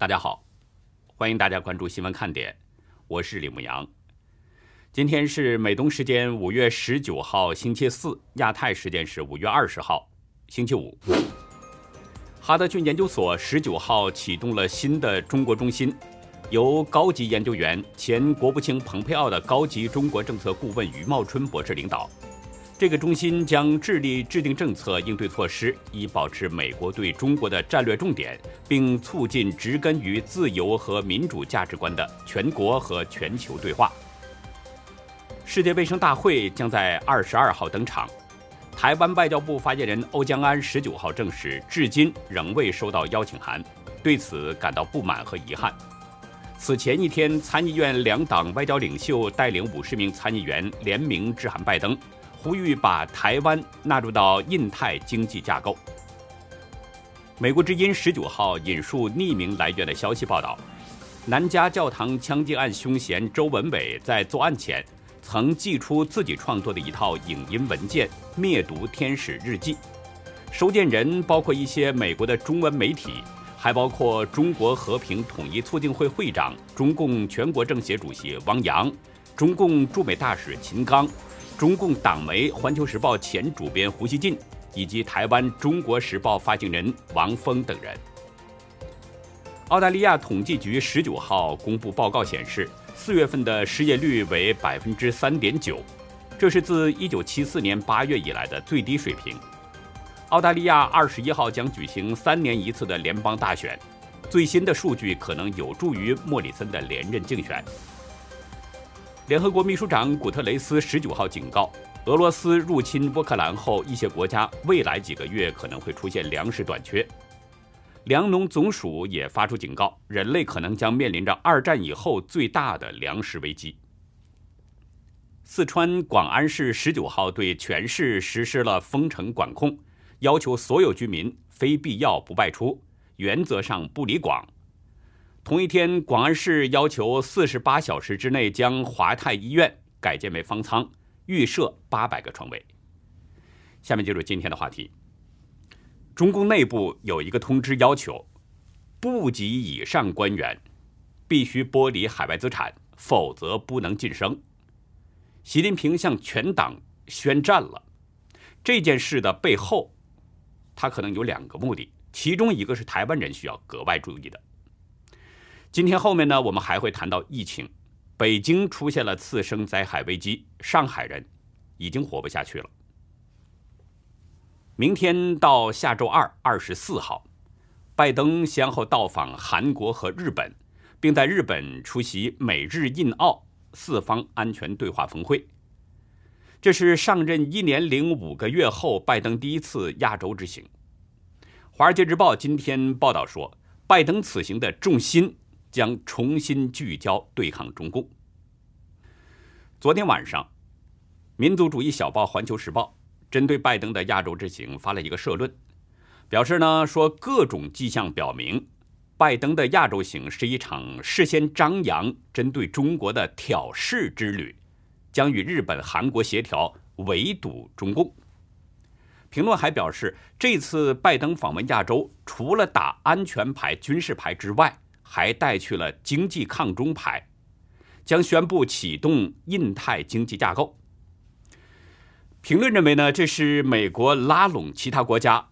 大家好，欢迎大家关注新闻看点，我是李牧阳。今天是美东时间五月十九号星期四，亚太时间是五月二十号星期五。哈德逊研究所十九号启动了新的中国中心，由高级研究员、前国务卿蓬佩奥的高级中国政策顾问余茂春博士领导。这个中心将致力制定政策应对措施，以保持美国对中国的战略重点，并促进植根于自由和民主价值观的全国和全球对话。世界卫生大会将在二十二号登场。台湾外交部发言人欧江安十九号证实，至今仍未收到邀请函，对此感到不满和遗憾。此前一天，参议院两党外交领袖带领五十名参议员联名致函拜登。呼吁把台湾纳入到印太经济架构。美国之音十九号引述匿名来源的消息报道，南加教堂枪击案凶嫌周文伟在作案前曾寄出自己创作的一套影音文件《灭毒天使日记》，收件人包括一些美国的中文媒体，还包括中国和平统一促进会会长、中共全国政协主席汪洋、中共驻美大使秦刚。中共党媒《环球时报》前主编胡锡进以及台湾《中国时报》发行人王峰等人。澳大利亚统计局十九号公布报告显示，四月份的失业率为百分之三点九，这是自一九七四年八月以来的最低水平。澳大利亚二十一号将举行三年一次的联邦大选，最新的数据可能有助于莫里森的连任竞选。联合国秘书长古特雷斯十九号警告，俄罗斯入侵乌克兰后，一些国家未来几个月可能会出现粮食短缺。粮农总署也发出警告，人类可能将面临着二战以后最大的粮食危机。四川广安市十九号对全市实施了封城管控，要求所有居民非必要不外出，原则上不离广。同一天，广安市要求四十八小时之内将华泰医院改建为方舱，预设八百个床位。下面进入今天的话题。中共内部有一个通知，要求部级以上官员必须剥离海外资产，否则不能晋升。习近平向全党宣战了。这件事的背后，他可能有两个目的，其中一个是台湾人需要格外注意的。今天后面呢，我们还会谈到疫情，北京出现了次生灾害危机，上海人已经活不下去了。明天到下周二二十四号，拜登先后到访韩国和日本，并在日本出席美日印澳四方安全对话峰会。这是上任一年零五个月后，拜登第一次亚洲之行。《华尔街日报》今天报道说，拜登此行的重心。将重新聚焦对抗中共。昨天晚上，民族主义小报《环球时报》针对拜登的亚洲之行发了一个社论，表示呢说各种迹象表明，拜登的亚洲行是一场事先张扬针对中国的挑事之旅，将与日本、韩国协调围堵中共。评论还表示，这次拜登访问亚洲，除了打安全牌、军事牌之外，还带去了经济抗中牌，将宣布启动印太经济架构。评论认为呢，这是美国拉拢其他国家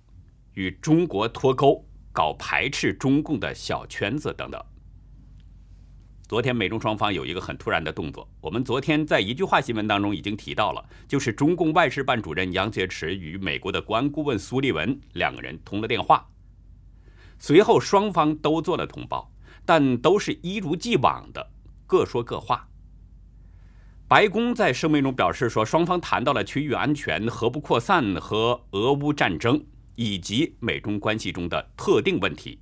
与中国脱钩，搞排斥中共的小圈子等等。昨天美中双方有一个很突然的动作，我们昨天在一句话新闻当中已经提到了，就是中共外事办主任杨洁篪与美国的国安顾问苏利文两个人通了电话，随后双方都做了通报。但都是一如既往的各说各话。白宫在声明中表示说，双方谈到了区域安全、核不扩散和俄乌战争，以及美中关系中的特定问题。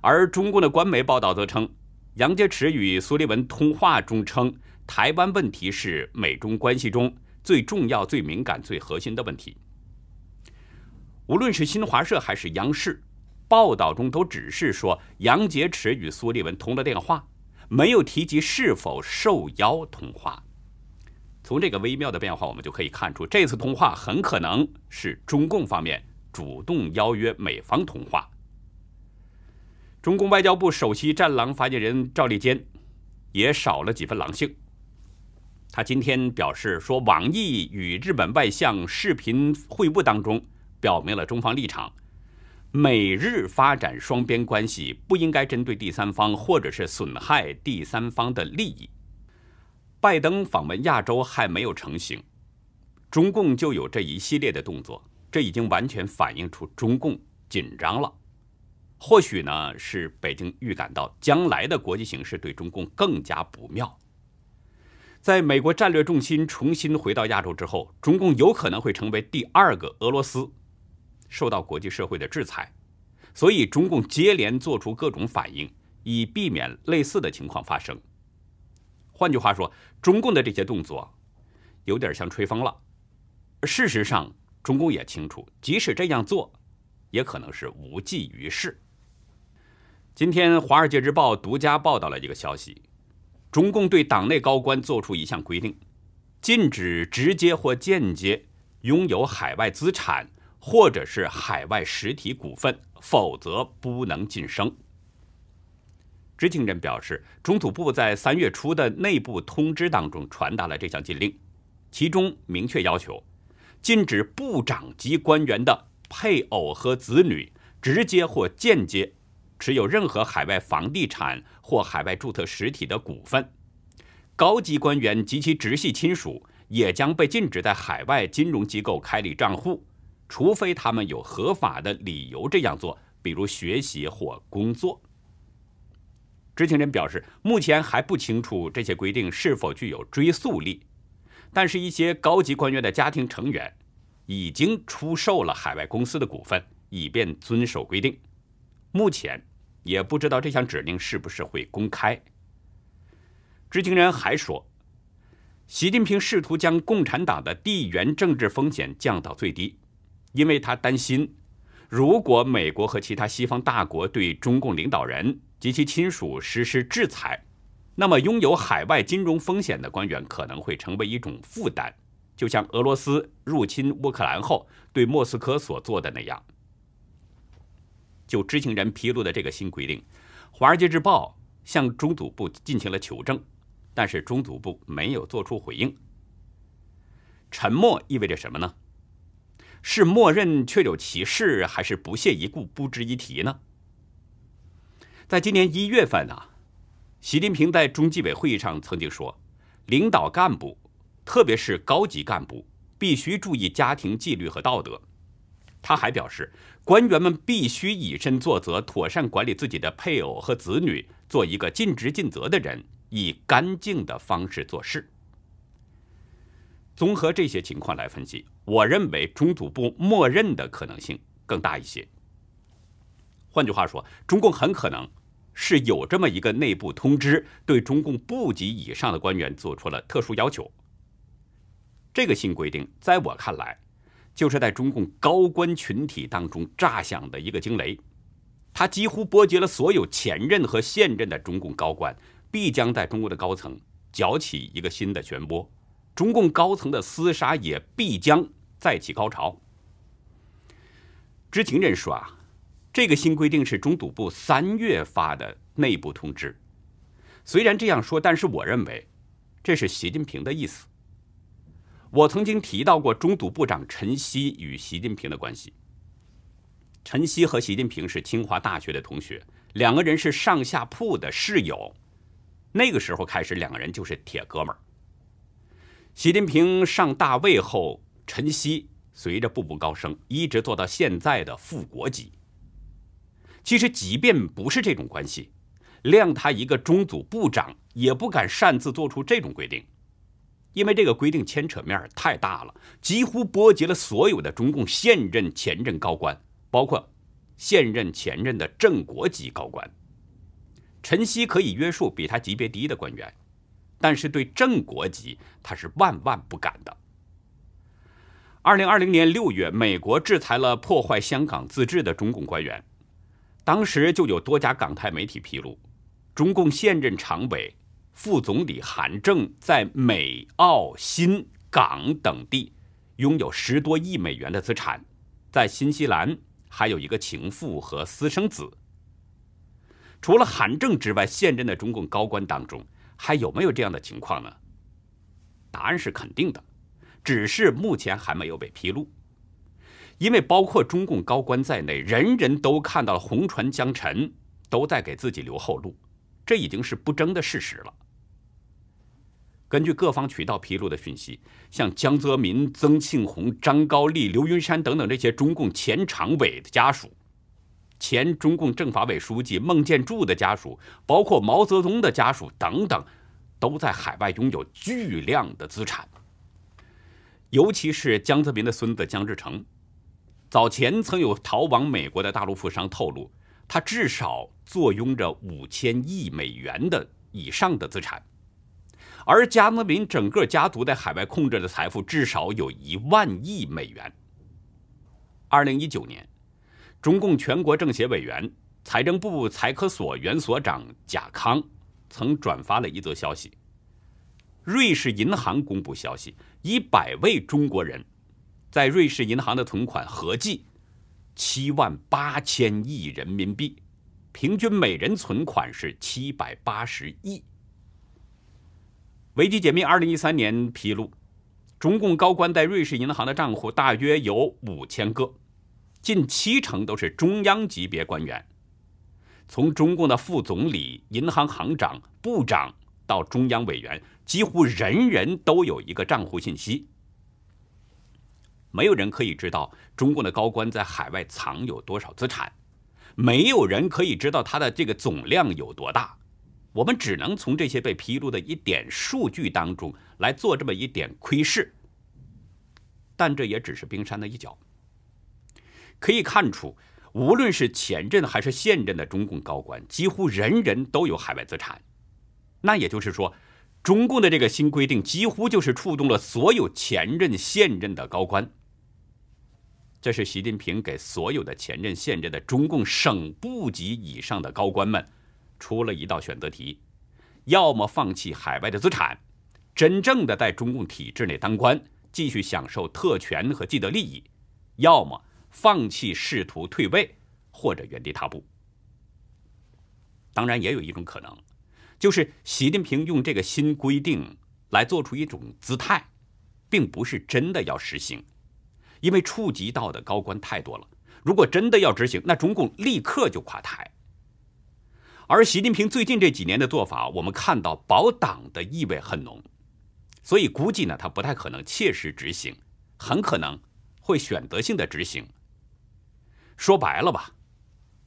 而中共的官媒报道则称，杨洁篪与苏利文通话中称，台湾问题是美中关系中最重要、最敏感、最核心的问题。无论是新华社还是央视。报道中都只是说杨洁篪与苏利文通了电话，没有提及是否受邀通话。从这个微妙的变化，我们就可以看出，这次通话很可能是中共方面主动邀约美方通话。中共外交部首席战狼发言人赵立坚也少了几分狼性。他今天表示说，网易与日本外相视频会晤当中，表明了中方立场：美日发展双边关系不应该针对第三方，或者是损害第三方的利益。拜登访问亚洲还没有成型，中共就有这一系列的动作，这已经完全反映出中共紧张了。或许呢，是北京预感到将来的国际形势对中共更加不妙。在美国战略重心重新回到亚洲之后，中共有可能会成为第二个俄罗斯，受到国际社会的制裁。所以，中共接连做出各种反应，以避免类似的情况发生。换句话说，中共的这些动作有点像吹风了。事实上，中共也清楚，即使这样做，也可能是无济于事。今天，《华尔街日报》独家报道了一个消息。中共对党内高官作出一项规定，禁止直接或间接拥有海外资产或者是海外实体股份，否则不能晋升。知情人表示，中土部在三月初的内部通知当中传达了这项禁令，其中明确要求，禁止部长级官员的配偶和子女直接或间接。持有任何海外房地产或海外注册实体的股份，高级官员及其直系亲属也将被禁止在海外金融机构开立账户，除非他们有合法的理由这样做，比如学习或工作。知情人表示，目前还不清楚这些规定是否具有追溯力，但是，一些高级官员的家庭成员已经出售了海外公司的股份，以便遵守规定。目前。也不知道这项指令是不是会公开。知情人还说，习近平试图将共产党的地缘政治风险降到最低，因为他担心，如果美国和其他西方大国对中共领导人及其亲属实施制裁，那么拥有海外金融风险的官员可能会成为一种负担，就像俄罗斯入侵乌克兰后对莫斯科所做的那样。就知情人披露的这个新规定，《华尔街日报》向中组部进行了求证，但是中组部没有做出回应。沉默意味着什么呢？是默认确有其事，还是不屑一顾、不值一提呢？在今年一月份呢，习近平在中纪委会议上曾经说，领导干部，特别是高级干部，必须注意家庭纪律和道德。他还表示，官员们必须以身作则，妥善管理自己的配偶和子女，做一个尽职尽责的人，以干净的方式做事。综合这些情况来分析，我认为中组部默认的可能性更大一些。换句话说，中共很可能是有这么一个内部通知，对中共部级以上的官员做出了特殊要求。这个新规定，在我看来。就是在中共高官群体当中炸响的一个惊雷，它几乎波及了所有前任和现任的中共高官，必将在中国的高层搅起一个新的漩涡，中共高层的厮杀也必将再起高潮。知情人说啊，这个新规定是中组部三月发的内部通知，虽然这样说，但是我认为这是习近平的意思。我曾经提到过中组部长陈希与习近平的关系。陈希和习近平是清华大学的同学，两个人是上下铺的室友。那个时候开始，两个人就是铁哥们儿。习近平上大位后，陈希随着步步高升，一直做到现在的副国级。其实，即便不是这种关系，谅他一个中组部长，也不敢擅自做出这种规定。因为这个规定牵扯面太大了，几乎波及了所有的中共现任、前任高官，包括现任、前任的正国级高官。陈希可以约束比他级别低的官员，但是对正国籍他是万万不敢的。二零二零年六月，美国制裁了破坏香港自治的中共官员，当时就有多家港台媒体披露，中共现任常委。副总理韩正在美、澳、新、港等地拥有十多亿美元的资产，在新西兰还有一个情妇和私生子。除了韩正之外，现任的中共高官当中还有没有这样的情况呢？答案是肯定的，只是目前还没有被披露。因为包括中共高官在内，人人都看到了红船将沉，都在给自己留后路，这已经是不争的事实了。根据各方渠道披露的讯息，像江泽民、曾庆红、张高丽、刘云山等等这些中共前常委的家属，前中共政法委书记孟建柱的家属，包括毛泽东的家属等等，都在海外拥有巨量的资产。尤其是江泽民的孙子江志成。早前曾有逃往美国的大陆富商透露，他至少坐拥着五千亿美元的以上的资产，而江泽民整个家族在海外控制的财富至少有一万亿美元。二零一九年，中共全国政协委员、财政部财科所原所长贾康曾转发了一则消息：瑞士银行公布消息，一百位中国人。在瑞士银行的存款合计七万八千亿人民币，平均每人存款是七百八十亿。维基解密二零一三年披露，中共高官在瑞士银行的账户大约有五千个，近七成都是中央级别官员，从中共的副总理、银行行长、部长到中央委员，几乎人人都有一个账户信息。没有人可以知道中共的高官在海外藏有多少资产，没有人可以知道他的这个总量有多大。我们只能从这些被披露的一点数据当中来做这么一点窥视，但这也只是冰山的一角。可以看出，无论是前任还是现任的中共高官，几乎人人都有海外资产。那也就是说，中共的这个新规定几乎就是触动了所有前任、现任的高官。这是习近平给所有的前任、现任的中共省部级以上的高官们出了一道选择题：要么放弃海外的资产，真正的在中共体制内当官，继续享受特权和既得利益；要么放弃，试图退位或者原地踏步。当然，也有一种可能，就是习近平用这个新规定来做出一种姿态，并不是真的要实行。因为触及到的高官太多了，如果真的要执行，那中共立刻就垮台。而习近平最近这几年的做法，我们看到保党的意味很浓，所以估计呢，他不太可能切实执行，很可能会选择性的执行。说白了吧，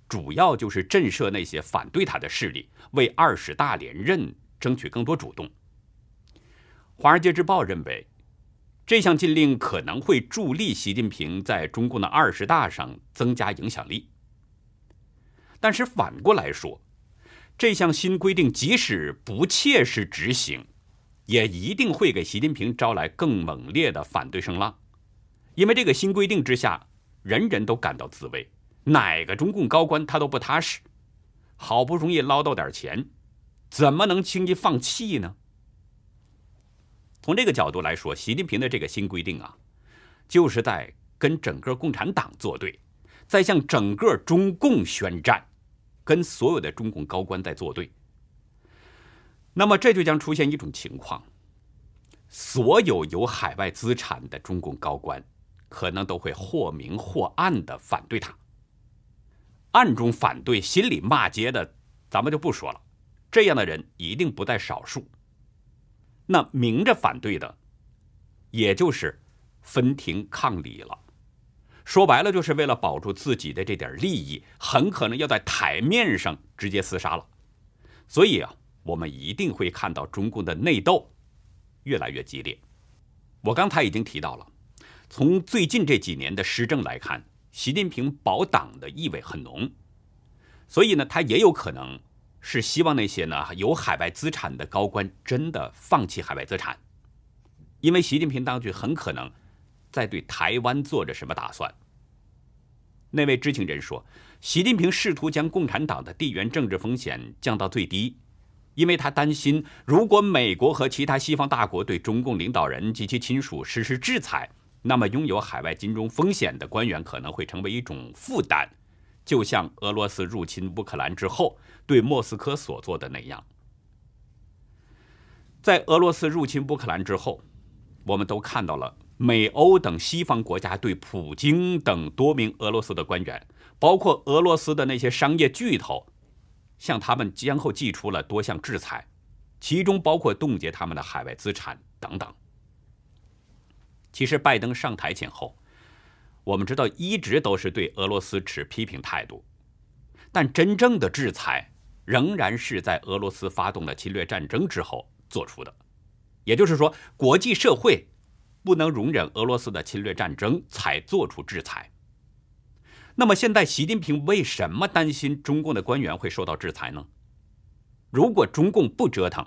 主要就是震慑那些反对他的势力，为二十大连任争取更多主动。《华尔街日报》认为。这项禁令可能会助力习近平在中共的二十大上增加影响力，但是反过来说，这项新规定即使不切实执行，也一定会给习近平招来更猛烈的反对声浪，因为这个新规定之下，人人都感到滋味，哪个中共高官他都不踏实，好不容易捞到点钱，怎么能轻易放弃呢？从这个角度来说，习近平的这个新规定啊，就是在跟整个共产党作对，在向整个中共宣战，跟所有的中共高官在作对。那么这就将出现一种情况：所有有海外资产的中共高官，可能都会或明或暗的反对他。暗中反对、心里骂街的，咱们就不说了，这样的人一定不在少数。那明着反对的，也就是分庭抗礼了。说白了，就是为了保住自己的这点利益，很可能要在台面上直接厮杀了。所以啊，我们一定会看到中共的内斗越来越激烈。我刚才已经提到了，从最近这几年的施政来看，习近平保党的意味很浓，所以呢，他也有可能。是希望那些呢有海外资产的高官真的放弃海外资产，因为习近平当局很可能在对台湾做着什么打算。那位知情人说，习近平试图将共产党的地缘政治风险降到最低，因为他担心，如果美国和其他西方大国对中共领导人及其亲属实施制裁，那么拥有海外金融风险的官员可能会成为一种负担。就像俄罗斯入侵乌克兰之后对莫斯科所做的那样。在俄罗斯入侵乌克兰之后，我们都看到了美欧等西方国家对普京等多名俄罗斯的官员，包括俄罗斯的那些商业巨头，向他们先后寄出了多项制裁，其中包括冻结他们的海外资产等等。其实，拜登上台前后，我们知道一直都是对俄罗斯持批评态度，但真正的制裁仍然是在俄罗斯发动了侵略战争之后做出的。也就是说，国际社会不能容忍俄罗斯的侵略战争，才做出制裁。那么，现在习近平为什么担心中共的官员会受到制裁呢？如果中共不折腾，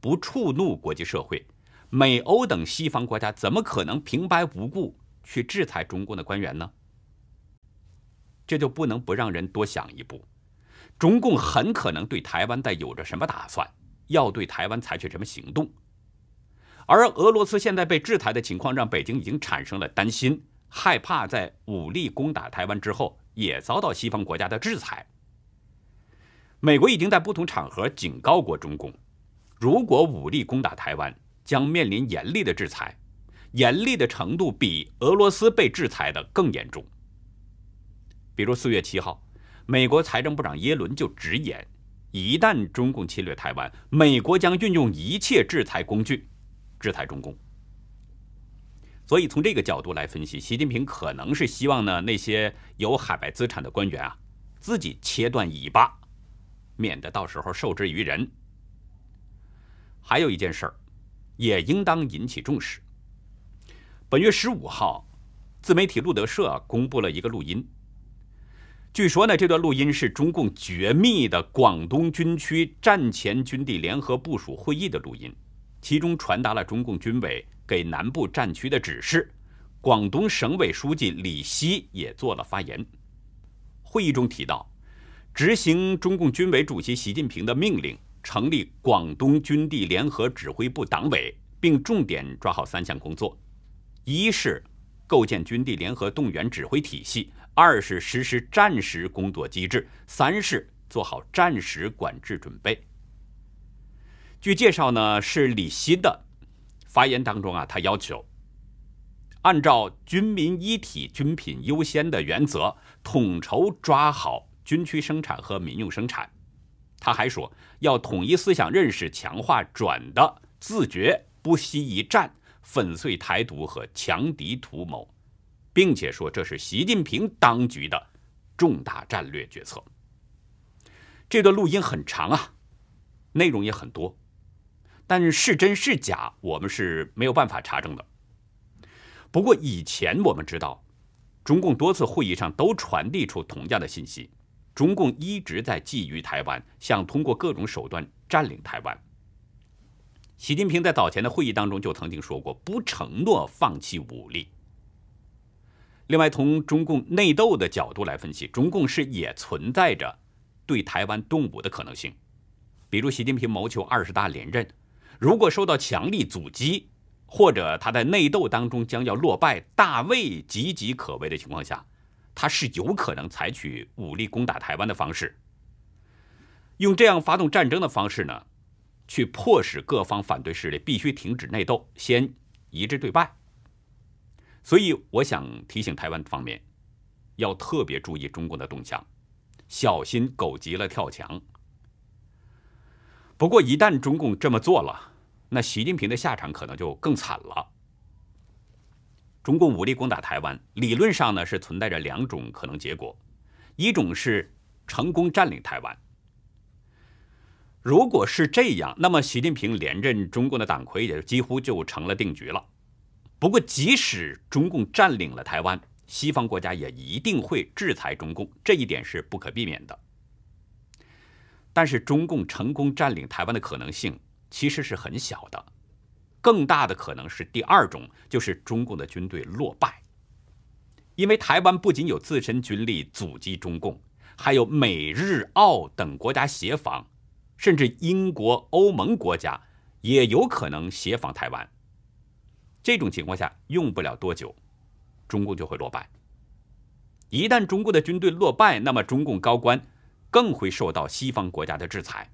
不触怒国际社会，美欧等西方国家怎么可能平白无故？去制裁中共的官员呢？这就不能不让人多想一步。中共很可能对台湾在有着什么打算，要对台湾采取什么行动。而俄罗斯现在被制裁的情况，让北京已经产生了担心，害怕在武力攻打台湾之后，也遭到西方国家的制裁。美国已经在不同场合警告过中共，如果武力攻打台湾，将面临严厉的制裁。严厉的程度比俄罗斯被制裁的更严重。比如四月七号，美国财政部长耶伦就直言，一旦中共侵略台湾，美国将运用一切制裁工具制裁中共。所以从这个角度来分析，习近平可能是希望呢那些有海外资产的官员啊，自己切断尾巴，免得到时候受制于人。还有一件事儿，也应当引起重视。本月十五号，自媒体路德社公布了一个录音。据说呢，这段录音是中共绝密的广东军区战前军地联合部署会议的录音，其中传达了中共军委给南部战区的指示。广东省委书记李希也做了发言。会议中提到，执行中共军委主席习近平的命令，成立广东军地联合指挥部党委，并重点抓好三项工作。一是构建军地联合动员指挥体系，二是实施战时工作机制，三是做好战时管制准备。据介绍呢，是李希的发言当中啊，他要求按照军民一体、军品优先的原则，统筹抓好军区生产和民用生产。他还说，要统一思想认识，强化转的自觉，不惜一战。粉碎台独和强敌图谋，并且说这是习近平当局的重大战略决策。这段录音很长啊，内容也很多，但是真是假，我们是没有办法查证的。不过以前我们知道，中共多次会议上都传递出同样的信息：中共一直在觊觎台湾，想通过各种手段占领台湾。习近平在早前的会议当中就曾经说过，不承诺放弃武力。另外，从中共内斗的角度来分析，中共是也存在着对台湾动武的可能性。比如，习近平谋求二十大连任，如果受到强力阻击，或者他在内斗当中将要落败、大位岌岌可危的情况下，他是有可能采取武力攻打台湾的方式。用这样发动战争的方式呢？去迫使各方反对势力必须停止内斗，先一致对外。所以，我想提醒台湾方面，要特别注意中共的动向，小心狗急了跳墙。不过，一旦中共这么做了，那习近平的下场可能就更惨了。中共武力攻打台湾，理论上呢是存在着两种可能结果：一种是成功占领台湾。如果是这样，那么习近平连任中共的党魁也几乎就成了定局了。不过，即使中共占领了台湾，西方国家也一定会制裁中共，这一点是不可避免的。但是，中共成功占领台湾的可能性其实是很小的，更大的可能是第二种，就是中共的军队落败。因为台湾不仅有自身军力阻击中共，还有美日澳等国家协防。甚至英国、欧盟国家也有可能协防台湾。这种情况下，用不了多久，中共就会落败。一旦中国的军队落败，那么中共高官更会受到西方国家的制裁。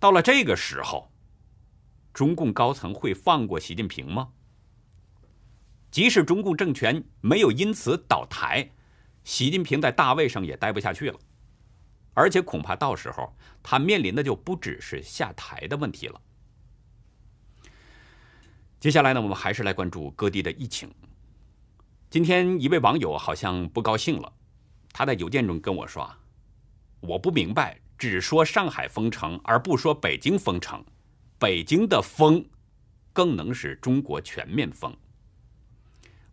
到了这个时候，中共高层会放过习近平吗？即使中共政权没有因此倒台，习近平在大位上也待不下去了，而且恐怕到时候他面临的就不只是下台的问题了。接下来呢，我们还是来关注各地的疫情。今天一位网友好像不高兴了，他在邮件中跟我说：“啊我不明白，只说上海封城而不说北京封城，北京的封更能使中国全面封。”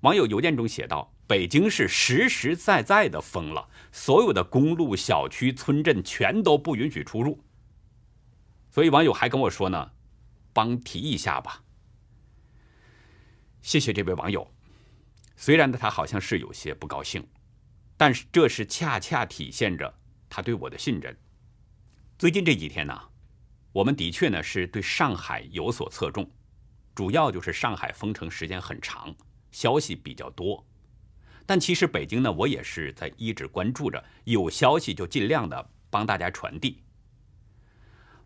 网友邮件中写道：“北京是实实在在的封了，所有的公路、小区、村镇全都不允许出入。”所以网友还跟我说呢：“帮提一下吧。”谢谢这位网友。虽然呢，他好像是有些不高兴，但是这是恰恰体现着他对我的信任。最近这几天呢，我们的确呢是对上海有所侧重，主要就是上海封城时间很长。消息比较多，但其实北京呢，我也是在一直关注着，有消息就尽量的帮大家传递。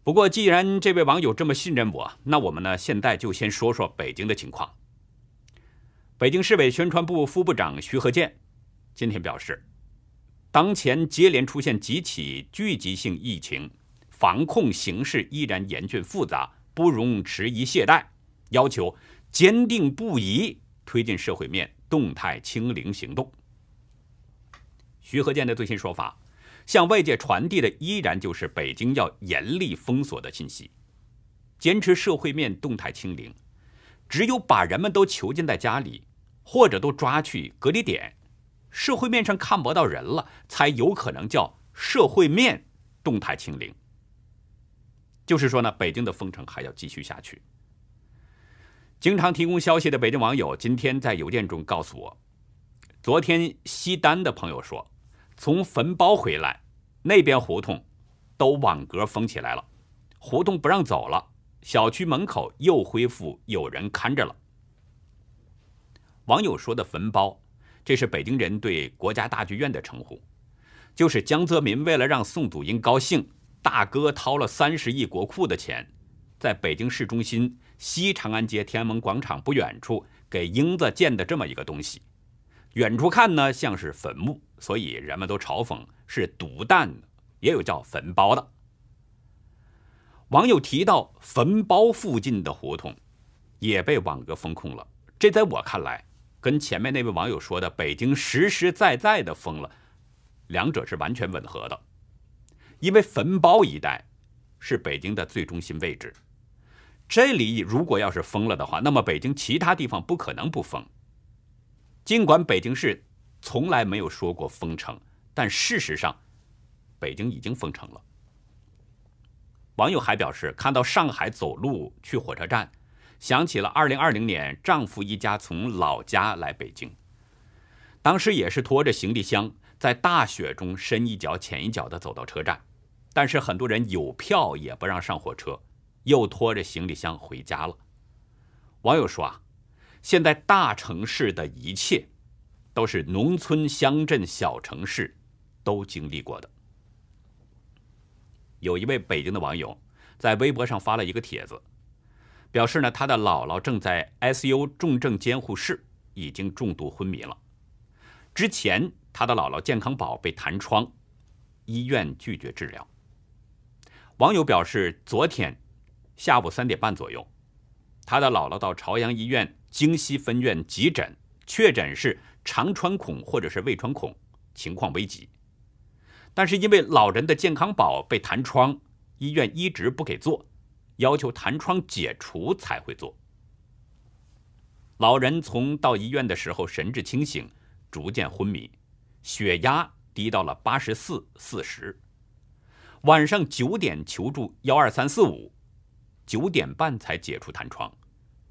不过，既然这位网友这么信任我，那我们呢，现在就先说说北京的情况。北京市委宣传部副部长徐和建今天表示，当前接连出现几起聚集性疫情，防控形势依然严峻复杂，不容迟疑懈怠，要求坚定不移。推进社会面动态清零行动。徐和建的最新说法，向外界传递的依然就是北京要严厉封锁的信息，坚持社会面动态清零。只有把人们都囚禁在家里，或者都抓去隔离点，社会面上看不到人了，才有可能叫社会面动态清零。就是说呢，北京的封城还要继续下去。经常提供消息的北京网友今天在邮件中告诉我，昨天西单的朋友说，从坟包回来，那边胡同都网格封起来了，胡同不让走了，小区门口又恢复有人看着了。网友说的坟包，这是北京人对国家大剧院的称呼，就是江泽民为了让宋祖英高兴，大哥掏了三十亿国库的钱，在北京市中心。西长安街天安门广场不远处，给英子建的这么一个东西，远处看呢像是坟墓，所以人们都嘲讽是毒弹，也有叫坟包的。网友提到坟包附近的胡同也被网格封控了，这在我看来，跟前面那位网友说的北京实实在在的封了，两者是完全吻合的，因为坟包一带是北京的最中心位置。这里如果要是封了的话，那么北京其他地方不可能不封。尽管北京市从来没有说过封城，但事实上，北京已经封城了。网友还表示，看到上海走路去火车站，想起了2020年丈夫一家从老家来北京，当时也是拖着行李箱，在大雪中深一脚浅一脚的走到车站，但是很多人有票也不让上火车。又拖着行李箱回家了。网友说啊，现在大城市的一切，都是农村、乡镇、小城市都经历过的。有一位北京的网友在微博上发了一个帖子，表示呢，他的姥姥正在 ICU 重症监护室，已经重度昏迷了。之前他的姥姥健康宝被弹窗，医院拒绝治疗。网友表示，昨天。下午三点半左右，他的姥姥到朝阳医院京西分院急诊，确诊是肠穿孔或者是胃穿孔，情况危急。但是因为老人的健康宝被弹窗，医院一直不给做，要求弹窗解除才会做。老人从到医院的时候神志清醒，逐渐昏迷，血压低到了八十四四十。晚上九点求助幺二三四五。九点半才解除弹窗，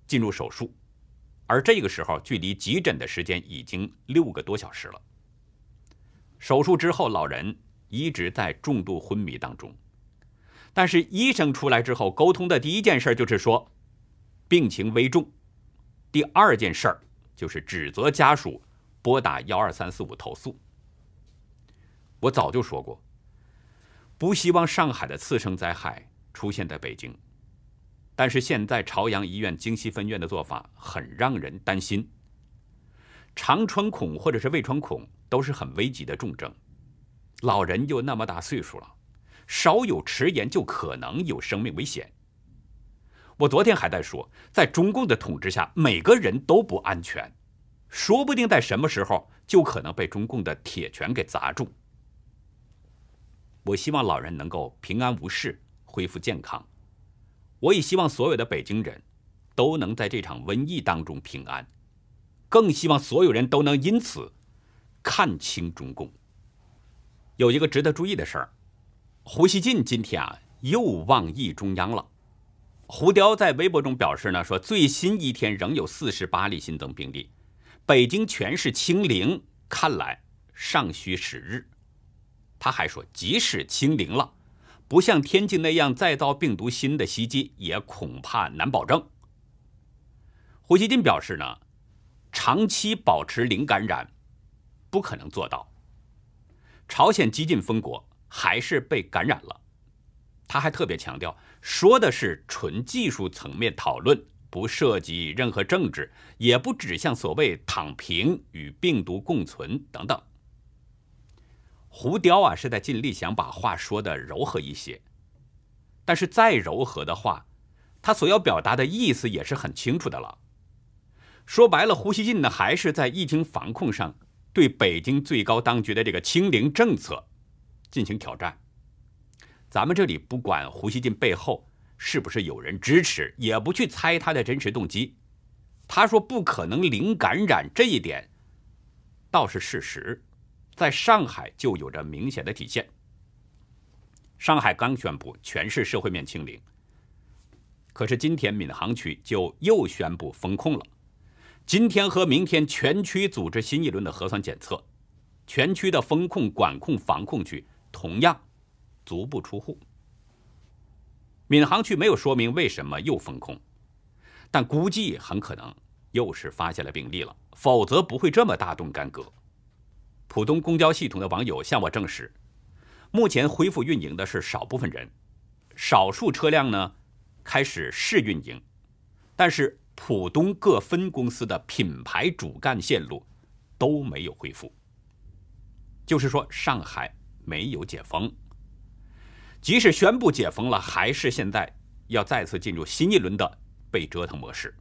进入手术，而这个时候距离急诊的时间已经六个多小时了。手术之后，老人一直在重度昏迷当中，但是医生出来之后沟通的第一件事就是说，病情危重。第二件事儿就是指责家属拨打幺二三四五投诉。我早就说过，不希望上海的次生灾害出现在北京。但是现在朝阳医院京西分院的做法很让人担心。肠穿孔或者是胃穿孔都是很危急的重症，老人又那么大岁数了，稍有迟延就可能有生命危险。我昨天还在说，在中共的统治下，每个人都不安全，说不定在什么时候就可能被中共的铁拳给砸中。我希望老人能够平安无事，恢复健康。我也希望所有的北京人，都能在这场瘟疫当中平安，更希望所有人都能因此看清中共。有一个值得注意的事儿，胡锡进今天啊又妄议中央了。胡雕在微博中表示呢，说最新一天仍有四十八例新增病例，北京全市清零，看来尚需时日。他还说，即使清零了。不像天津那样再遭病毒新的袭击，也恐怕难保证。胡锡进表示呢，长期保持零感染不可能做到。朝鲜激进封国还是被感染了。他还特别强调，说的是纯技术层面讨论，不涉及任何政治，也不指向所谓躺平与病毒共存等等。胡雕啊，是在尽力想把话说的柔和一些，但是再柔和的话，他所要表达的意思也是很清楚的了。说白了，胡锡进呢还是在疫情防控上对北京最高当局的这个清零政策进行挑战。咱们这里不管胡锡进背后是不是有人支持，也不去猜他的真实动机。他说不可能零感染这一点，倒是事实。在上海就有着明显的体现。上海刚宣布全市社会面清零，可是今天闵行区就又宣布封控了。今天和明天全区组织新一轮的核酸检测，全区的风控、管控、防控区同样足不出户。闵行区没有说明为什么又封控，但估计很可能又是发现了病例了，否则不会这么大动干戈。浦东公交系统的网友向我证实，目前恢复运营的是少部分人，少数车辆呢开始试运营，但是浦东各分公司的品牌主干线路都没有恢复。就是说，上海没有解封，即使宣布解封了，还是现在要再次进入新一轮的被折腾模式。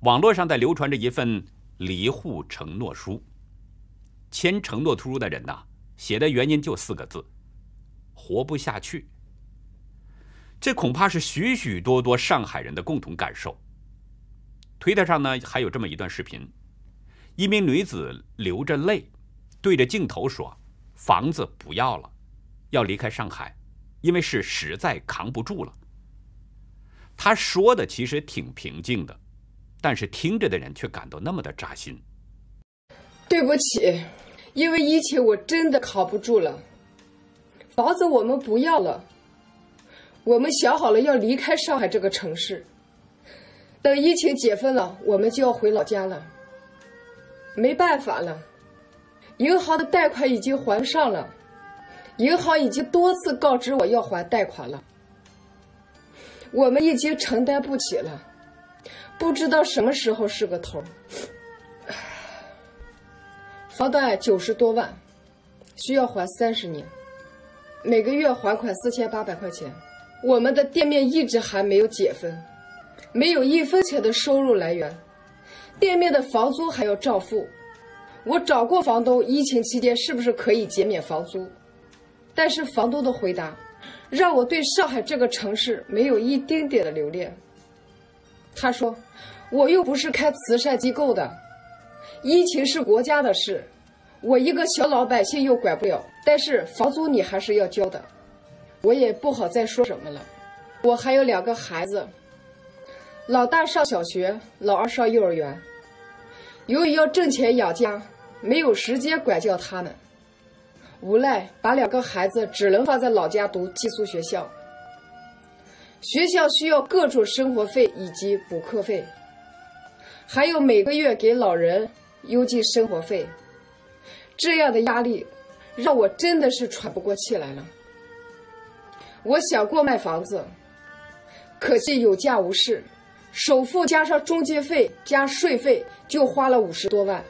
网络上在流传着一份离沪承诺书。签承诺书的人呐，写的原因就四个字：活不下去。这恐怕是许许多多上海人的共同感受。推特上呢，还有这么一段视频：一名女子流着泪，对着镜头说：“房子不要了，要离开上海，因为是实在扛不住了。”她说的其实挺平静的，但是听着的人却感到那么的扎心。对不起。因为疫情，我真的扛不住了。房子我们不要了，我们想好了要离开上海这个城市。等疫情解封了，我们就要回老家了。没办法了，银行的贷款已经还上了，银行已经多次告知我要还贷款了，我们已经承担不起了，不知道什么时候是个头。房贷九十多万，需要还三十年，每个月还款四千八百块钱。我们的店面一直还没有解封，没有一分钱的收入来源，店面的房租还要照付。我找过房东，疫情期间是不是可以减免房租？但是房东的回答让我对上海这个城市没有一丁点的留恋。他说：“我又不是开慈善机构的。”疫情是国家的事，我一个小老百姓又管不了。但是房租你还是要交的，我也不好再说什么了。我还有两个孩子，老大上小学，老二上幼儿园。由于要挣钱养家，没有时间管教他们，无奈把两个孩子只能放在老家读寄宿学校。学校需要各种生活费以及补课费，还有每个月给老人。邮寄生活费，这样的压力让我真的是喘不过气来了。我想过卖房子，可惜有价无市，首付加上中介费加税费就花了五十多万，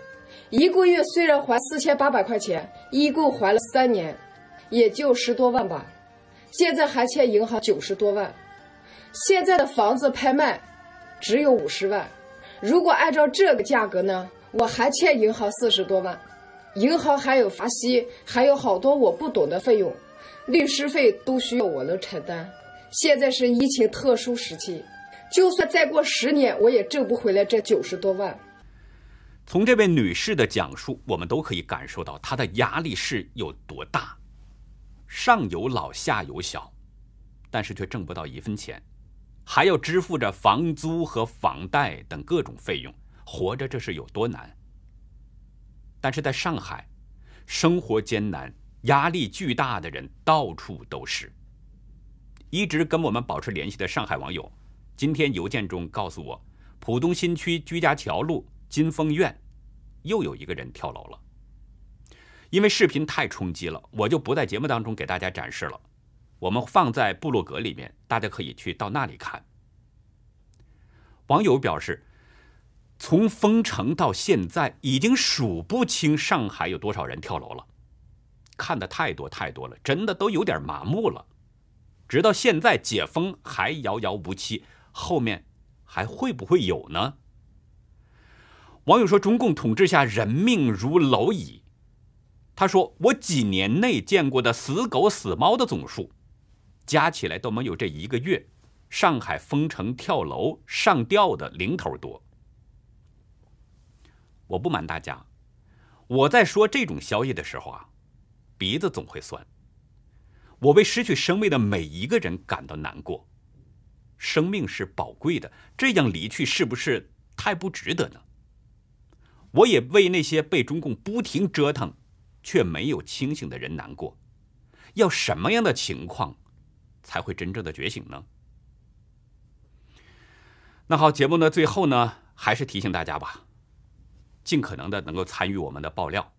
一个月虽然还四千八百块钱，一共还了三年，也就十多万吧。现在还欠银行九十多万，现在的房子拍卖只有五十万，如果按照这个价格呢，我还欠银行四十多万，银行还有罚息，还有好多我不懂的费用，律师费都需要我能承担。现在是疫情特殊时期，就算再过十年，我也挣不回来这九十多万。从这位女士的讲述，我们都可以感受到她的压力是有多大。上有老下有小，但是却挣不到一分钱，还要支付着房租和房贷等各种费用，活着这是有多难？但是在上海，生活艰难、压力巨大的人到处都是。一直跟我们保持联系的上海网友，今天邮件中告诉我，浦东新区居家桥路金丰苑，又有一个人跳楼了。因为视频太冲击了，我就不在节目当中给大家展示了。我们放在部落格里面，大家可以去到那里看。网友表示，从封城到现在，已经数不清上海有多少人跳楼了，看的太多太多了，真的都有点麻木了。直到现在解封还遥遥无期，后面还会不会有呢？网友说：“中共统治下，人命如蝼蚁。”他说：“我几年内见过的死狗死猫的总数，加起来都没有这一个月上海封城跳楼上吊的零头多。”我不瞒大家，我在说这种消息的时候啊，鼻子总会酸。我为失去生命的每一个人感到难过。生命是宝贵的，这样离去是不是太不值得呢？我也为那些被中共不停折腾。却没有清醒的人难过，要什么样的情况才会真正的觉醒呢？那好，节目的最后呢，还是提醒大家吧，尽可能的能够参与我们的爆料。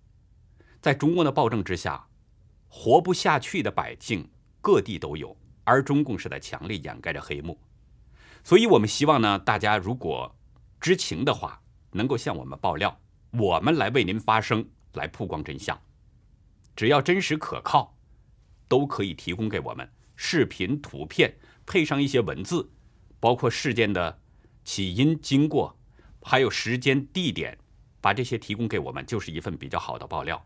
在中共的暴政之下，活不下去的百姓各地都有，而中共是在强力掩盖着黑幕。所以我们希望呢，大家如果知情的话，能够向我们爆料，我们来为您发声，来曝光真相。只要真实可靠，都可以提供给我们视频、图片，配上一些文字，包括事件的起因、经过，还有时间、地点，把这些提供给我们，就是一份比较好的爆料。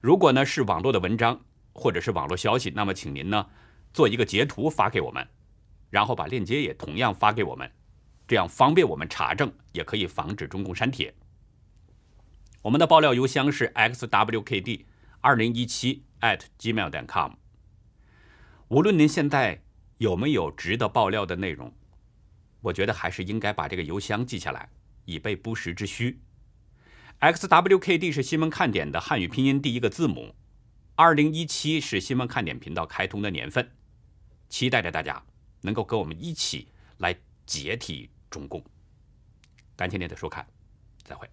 如果呢是网络的文章或者是网络消息，那么请您呢做一个截图发给我们，然后把链接也同样发给我们，这样方便我们查证，也可以防止中共删帖。我们的爆料邮箱是 xwkd 二零一七 at gmail.com。无论您现在有没有值得爆料的内容，我觉得还是应该把这个邮箱记下来，以备不时之需。xwkd 是新闻看点的汉语拼音第一个字母，二零一七是新闻看点频道开通的年份，期待着大家能够跟我们一起来解体中共。感谢您的收看，再会。